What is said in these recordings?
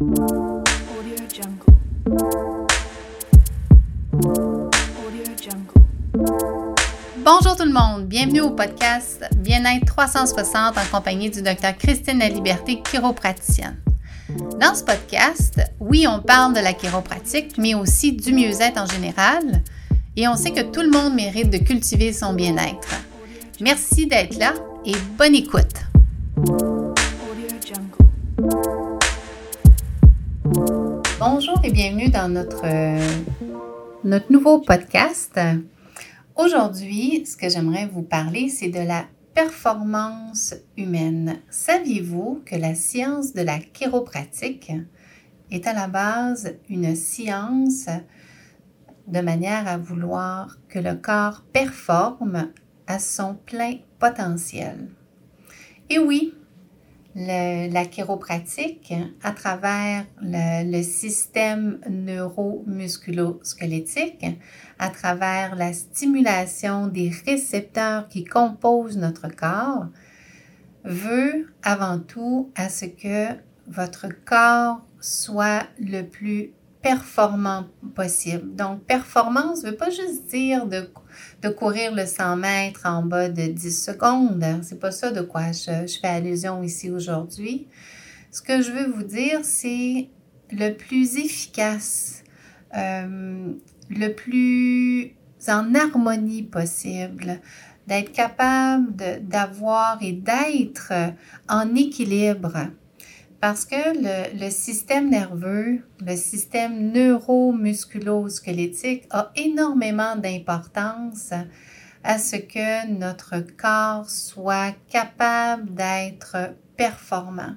Bonjour tout le monde, bienvenue au podcast Bien-être 360 en compagnie du docteur Christine La Liberté, chiropraticienne. Dans ce podcast, oui, on parle de la chiropratique, mais aussi du mieux-être en général, et on sait que tout le monde mérite de cultiver son bien-être. Merci d'être là et bonne écoute. Bonjour et bienvenue dans notre, euh, notre nouveau podcast. Aujourd'hui, ce que j'aimerais vous parler, c'est de la performance humaine. Saviez-vous que la science de la chiropratique est à la base une science de manière à vouloir que le corps performe à son plein potentiel? Et oui, la chiropratique, à travers le, le système neuromusculo-squelettique, à travers la stimulation des récepteurs qui composent notre corps, veut avant tout à ce que votre corps soit le plus performant possible. Donc, performance ne veut pas juste dire de, de courir le 100 mètres en bas de 10 secondes. C'est pas ça de quoi je, je fais allusion ici aujourd'hui. Ce que je veux vous dire, c'est le plus efficace, euh, le plus en harmonie possible, d'être capable d'avoir et d'être en équilibre. Parce que le, système nerveux, le système neuromusculo-squelettique a énormément d'importance à ce que notre corps soit capable d'être performant.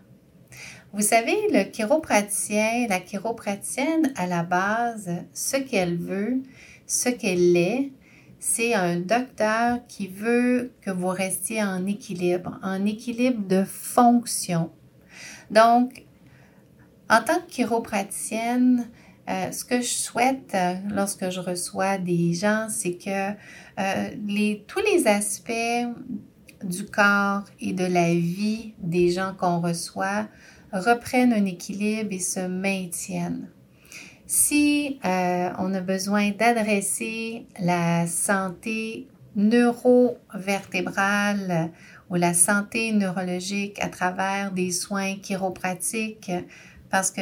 Vous savez, le chiropraticien, la chiropraticienne, à la base, ce qu'elle veut, ce qu'elle est, c'est un docteur qui veut que vous restiez en équilibre, en équilibre de fonction. Donc, en tant que chiropraticienne, euh, ce que je souhaite euh, lorsque je reçois des gens, c'est que euh, tous les aspects du corps et de la vie des gens qu'on reçoit reprennent un équilibre et se maintiennent. Si on a besoin d'adresser la santé neurovertébrale ou la santé neurologique à travers des soins chiropratiques parce que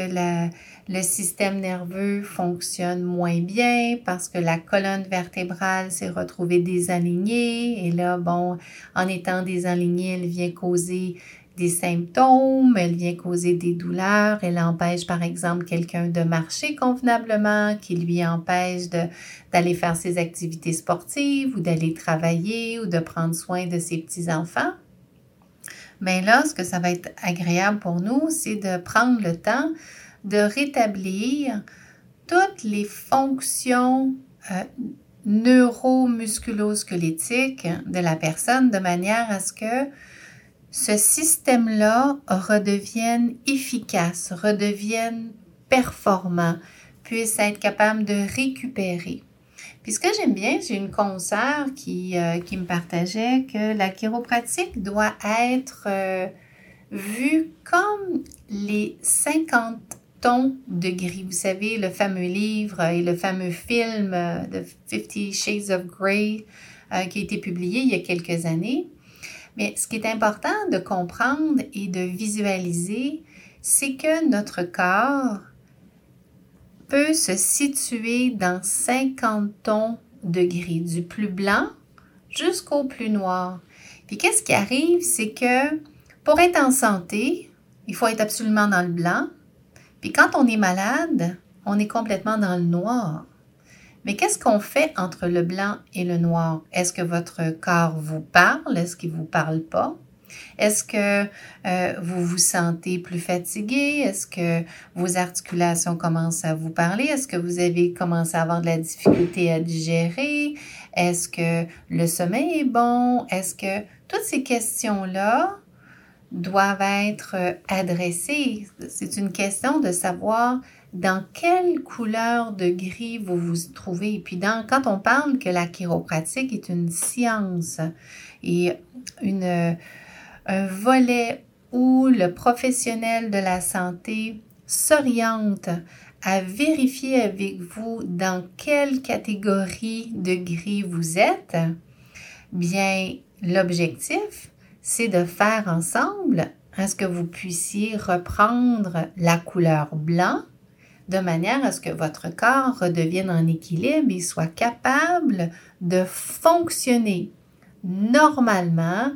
le système nerveux fonctionne moins bien, parce que la colonne vertébrale s'est retrouvée désalignée. Et là, bon, en étant désalignée, elle vient causer des symptômes, elle vient causer des douleurs, elle empêche par exemple quelqu'un de marcher convenablement, qui lui empêche d'aller faire ses activités sportives ou d'aller travailler ou de prendre soin de ses petits-enfants. Mais là, ce que ça va être agréable pour nous, c'est de prendre le temps de rétablir toutes les fonctions euh, neuromusculo-squelettiques de la personne de manière à ce que ce système-là redevienne efficace, redevienne performant, puisse être capable de récupérer. Puis ce que j'aime bien, j'ai une consoeur qui, euh, qui me partageait que la chiropratique doit être euh, vue comme les 50 tons de gris. Vous savez, le fameux livre et le fameux film euh, de Fifty Shades of Grey euh, qui a été publié il y a quelques années. Mais ce qui est important de comprendre et de visualiser, c'est que notre corps peut se situer dans 50 tons de gris, du plus blanc jusqu'au plus noir. Puis qu'est-ce qui arrive, c'est que pour être en santé, il faut être absolument dans le blanc. Puis quand on est malade, on est complètement dans le noir. Mais qu'est-ce qu'on fait entre le blanc et le noir? Est-ce que votre corps vous parle? Est-ce qu'il ne vous parle pas? Est-ce que euh, vous vous sentez plus fatigué? Est-ce que vos articulations commencent à vous parler? Est-ce que vous avez commencé à avoir de la difficulté à digérer? Est-ce que le sommeil est bon? Est-ce que toutes ces questions-là doivent être euh, adressées? C'est une question de savoir dans quelle couleur de gris vous vous trouvez? Et puis quand on parle que la chiropratique est une science et une, un volet où le professionnel de la santé s'oriente à vérifier avec vous dans quelle catégorie de gris vous êtes, bien, l'objectif, c'est de faire ensemble à ce que vous puissiez reprendre la couleur blanc de manière à ce que votre corps redevienne en équilibre et soit capable de fonctionner normalement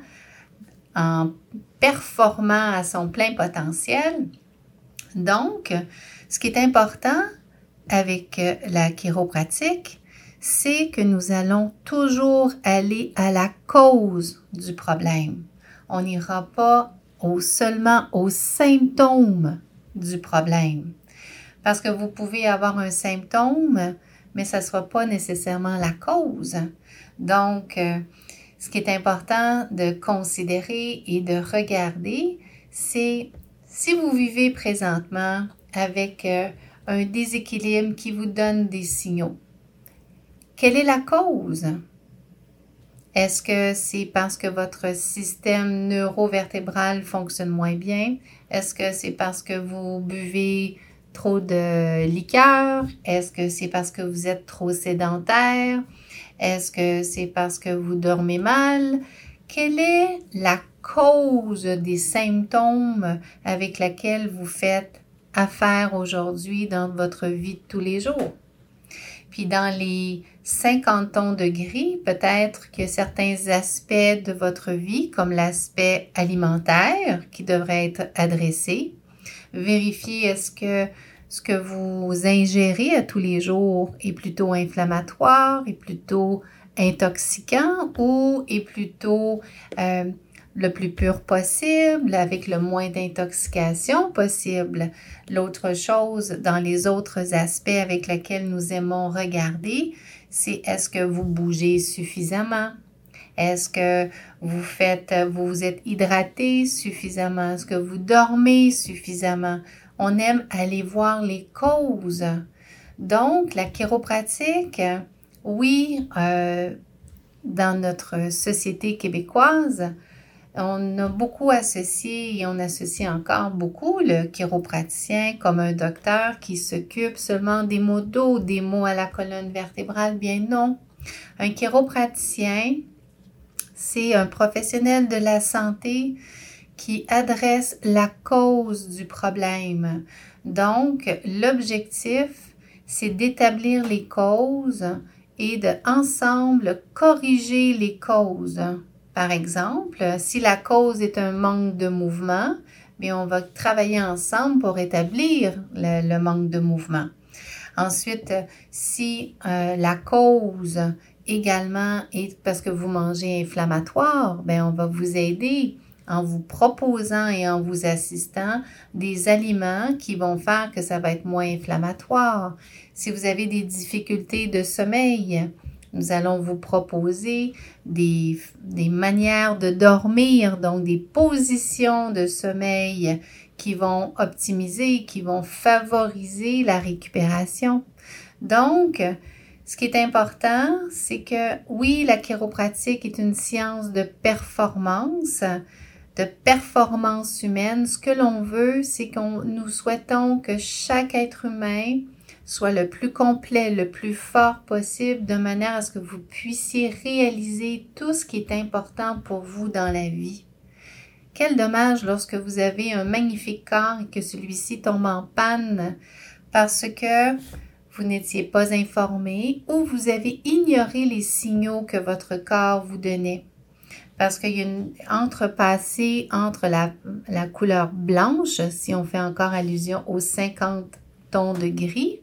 en performant à son plein potentiel. Donc, ce qui est important avec euh, la chiropratique, c'est que nous allons toujours aller à la cause du problème. On n'ira pas seulement aux symptômes du problème. Parce que vous pouvez avoir un symptôme, mais ça ne sera pas nécessairement la cause. Donc, euh, ce qui est important de considérer et de regarder, c'est si vous vivez présentement avec euh, un déséquilibre qui vous donne des signaux, quelle est la cause? Est-ce que c'est parce que votre système neurovertébral fonctionne moins bien? Est-ce que c'est parce que vous buvez trop de liqueur? Est-ce que c'est parce que vous êtes trop sédentaire? Est-ce que c'est parce que vous dormez mal? Quelle est la cause des symptômes avec lesquels vous faites affaire aujourd'hui dans votre vie de tous les jours? Puis dans les 50 tons de gris, peut-être que certains aspects de votre vie, comme l'aspect alimentaire, qui devrait être adressé. Vérifiez est-ce que ce que vous ingérez à tous les jours est plutôt inflammatoire, est plutôt intoxicant ou est plutôt euh, le plus pur possible, avec le moins d'intoxication possible. L'autre chose dans les autres aspects avec lesquels nous aimons regarder, c'est est-ce que vous bougez suffisamment? Est-ce que vous faites, vous vous êtes hydraté suffisamment? Est-ce que vous dormez suffisamment? on aime aller voir les causes. Donc, la chiropratique, oui, euh, dans notre société québécoise, on a beaucoup associé et on associe encore beaucoup le chiropraticien comme un docteur qui s'occupe seulement des maux d'eau, des maux à la colonne vertébrale. Bien non. Un chiropraticien, c'est un professionnel de la santé qui adresse la cause du problème. Donc, l'objectif, c'est d'établir les causes et de ensemble corriger les causes. Par exemple, si la cause est un manque de mouvement, on va travailler ensemble pour établir le, manque de mouvement. Ensuite, si euh, la cause également est parce que vous mangez inflammatoire, bien, on va vous aider en vous proposant et en vous assistant des aliments qui vont faire que ça va être moins inflammatoire. Si vous avez des difficultés de sommeil, nous allons vous proposer des, des manières de dormir, donc des positions de sommeil qui vont optimiser, qui vont favoriser la récupération. Donc, ce qui est important, c'est que oui, la chiropratique est une science de performance, de performance humaine, ce que l'on veut, c'est qu'on nous souhaitons que chaque être humain soit le plus complet, le plus fort possible, de manière à ce que vous puissiez réaliser tout ce qui est important pour vous dans la vie. Quel dommage lorsque vous avez un magnifique corps et que celui-ci tombe en panne parce que vous n'étiez pas informé ou vous avez ignoré les signaux que votre corps vous donnait parce qu'il y a une entrepassée entre la, la, couleur blanche, si on fait encore allusion aux 50 tons de gris,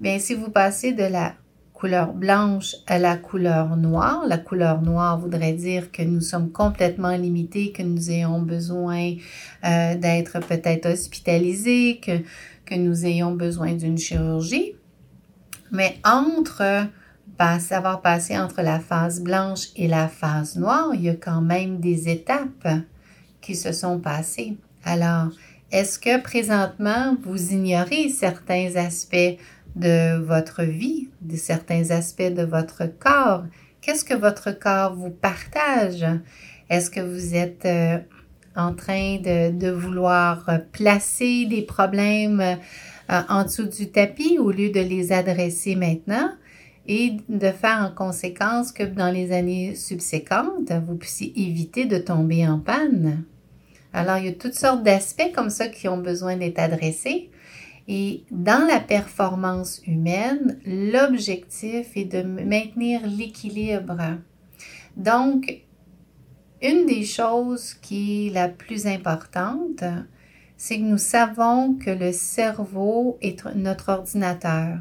bien si vous passez de la couleur blanche à la couleur noire, la couleur noire voudrait dire que nous sommes complètement limités, que nous ayons besoin euh, d'être peut-être hospitalisés, que, que nous ayons besoin d'une chirurgie. Mais entre savoir passer entre la phase blanche et la phase noire, il y a quand même des étapes qui se sont passées. Alors, est-ce que présentement, vous ignorez certains aspects de votre vie, de certains aspects de votre corps? Qu'est-ce que votre corps vous partage? Est-ce que vous êtes euh, en train de, de vouloir placer des problèmes euh, en dessous du tapis au lieu de les adresser maintenant et de faire en conséquence que dans les années subséquentes, vous puissiez éviter de tomber en panne. Alors, il y a toutes sortes d'aspects comme ça qui ont besoin d'être adressés. Et dans la performance humaine, l'objectif est de maintenir l'équilibre. Donc, une des choses qui est la plus importante, c'est que nous savons que le cerveau est notre ordinateur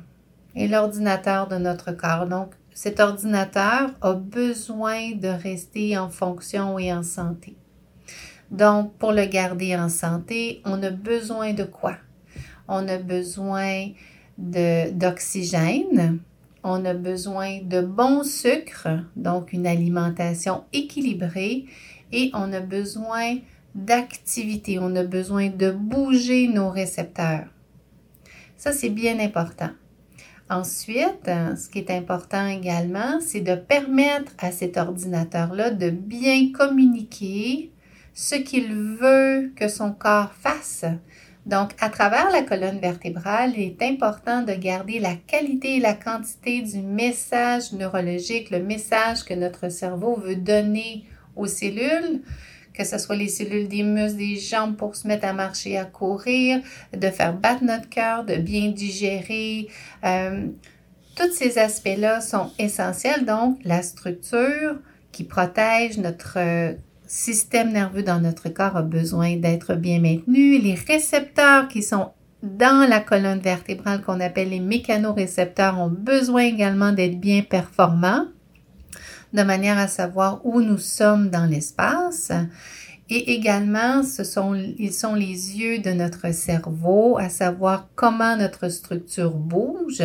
et l'ordinateur de notre corps. Donc, cet ordinateur a besoin de rester en fonction et en santé. Donc, pour le garder en santé, on a besoin de quoi? On a besoin d'oxygène, on a besoin de bons sucres, donc une alimentation équilibrée, et on a besoin d'activité, on a besoin de bouger nos récepteurs. Ça, c'est bien important. Ensuite, ce qui est important également, c'est de permettre à cet ordinateur-là de bien communiquer ce qu'il veut que son corps fasse. Donc, à travers la colonne vertébrale, il est important de garder la qualité et la quantité du message neurologique, le message que notre cerveau veut donner aux cellules que ce soit les cellules des muscles, des jambes pour se mettre à marcher, à courir, de faire battre notre cœur, de bien digérer. Euh, tous ces aspects-là sont essentiels. Donc, la structure qui protège notre euh, système nerveux dans notre corps a besoin d'être bien maintenu. Les récepteurs qui sont dans la colonne vertébrale qu'on appelle les mécanorécepteurs ont besoin également d'être bien performants de manière à savoir où nous sommes dans l'espace. Et également, ce sont, ils sont les yeux de notre cerveau, à savoir comment notre structure bouge.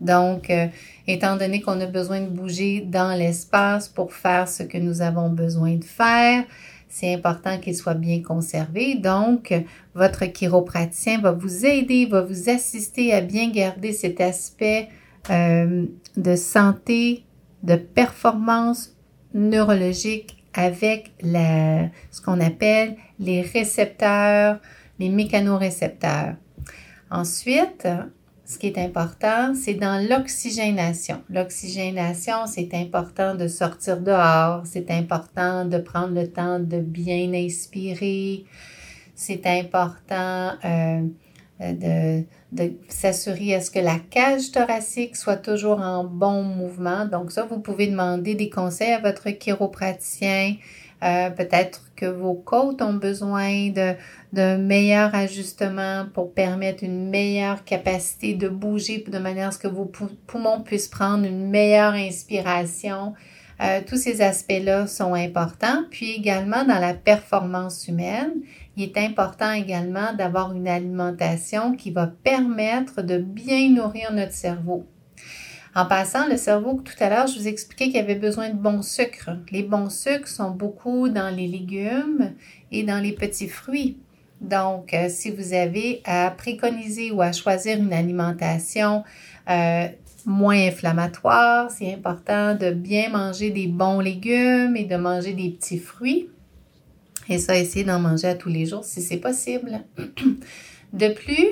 Donc, euh, étant donné qu'on a besoin de bouger dans l'espace pour faire ce que nous avons besoin de faire, c'est important qu'il soit bien conservé. Donc, votre chiropraticien va vous aider, va vous assister à bien garder cet aspect euh, de santé de performance neurologique avec ce qu'on appelle les récepteurs, les mécanorécepteurs. Ensuite, ce qui est important, c'est dans l'oxygénation. L'oxygénation, c'est important de sortir dehors, c'est important de prendre le temps de bien inspirer, c'est important euh, de de s'assurer à ce que la cage thoracique soit toujours en bon mouvement. Donc ça, vous pouvez demander des conseils à votre chiropraticien. Euh, peut-être que vos côtes ont besoin d'un meilleur ajustement pour permettre une meilleure capacité de bouger de manière à ce que vos poumons puissent prendre une meilleure inspiration. Euh, tous ces aspects-là sont importants. Puis également dans la performance humaine, il est important également d'avoir une alimentation qui va permettre de bien nourrir notre cerveau. En passant, le cerveau, tout à l'heure, je vous expliquais qu'il avait besoin de bons sucres. Les bons sucres sont beaucoup dans les légumes et dans les petits fruits. Donc, euh, si vous avez à préconiser ou à choisir une alimentation euh, moins inflammatoire, c'est important de bien manger des bons légumes et de manger des petits fruits. Et ça, essayer d'en manger à tous les jours si c'est possible. De plus,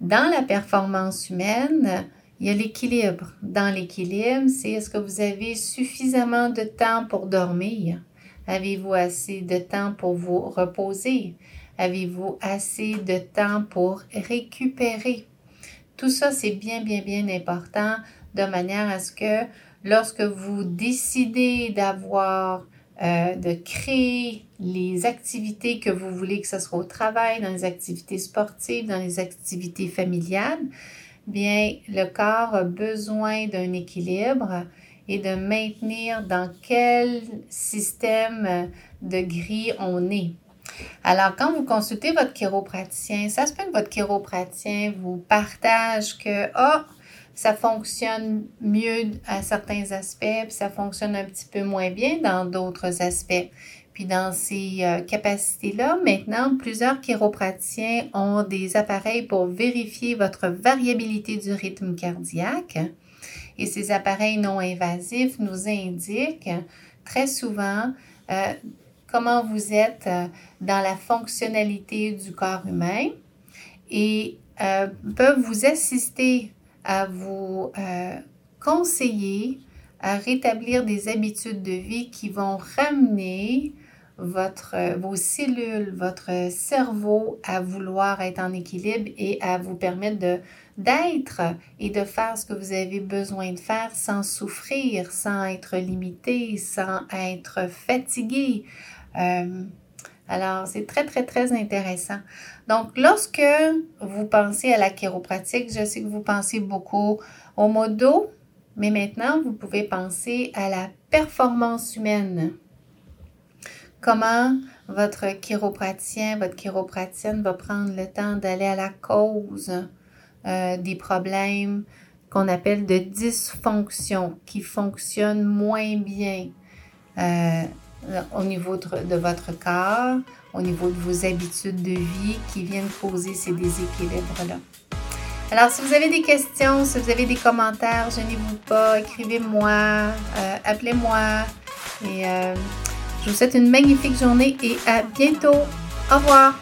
dans la performance humaine, il y a l'équilibre. Dans l'équilibre, c'est est-ce que vous avez suffisamment de temps pour dormir? Avez-vous assez de temps pour vous reposer? Avez-vous assez de temps pour récupérer? Tout ça, c'est bien, bien, bien important de manière à ce que lorsque vous décidez d'avoir euh, de créer les activités que vous voulez, que ce soit au travail, dans les activités sportives, dans les activités familiales, bien, le corps a besoin d'un équilibre et de maintenir dans quel système de grille on est. Alors, quand vous consultez votre chiropraticien, ça se peut que votre chiropraticien vous partage que, oh, ça fonctionne mieux à certains aspects, puis ça fonctionne un petit peu moins bien dans d'autres aspects. Puis dans ces euh, capacités-là, maintenant, plusieurs chiropraticiens ont des appareils pour vérifier votre variabilité du rythme cardiaque. Et ces appareils non invasifs nous indiquent très souvent euh, comment vous êtes euh, dans la fonctionnalité du corps humain et euh, peuvent vous assister à vous euh, conseiller à rétablir des habitudes de vie qui vont ramener votre, vos cellules, votre cerveau à vouloir être en équilibre et à vous permettre d'être et de faire ce que vous avez besoin de faire sans souffrir, sans être limité, sans être fatigué. Euh, alors, c'est très, très, très intéressant. Donc, lorsque vous pensez à la chiropratique, je sais que vous pensez beaucoup au modo, mais maintenant, vous pouvez penser à la performance humaine. Comment votre chiropratien, votre chiropratienne va prendre le temps d'aller à la cause euh, des problèmes qu'on appelle de dysfonction, qui fonctionnent moins bien euh, au niveau de, votre corps, au niveau de vos habitudes de vie qui viennent causer ces déséquilibres-là. Alors, si vous avez des questions, si vous avez des commentaires, gênez-vous pas, écrivez-moi, euh, appelez-moi. Et je vous souhaite une magnifique journée et à bientôt. Au revoir.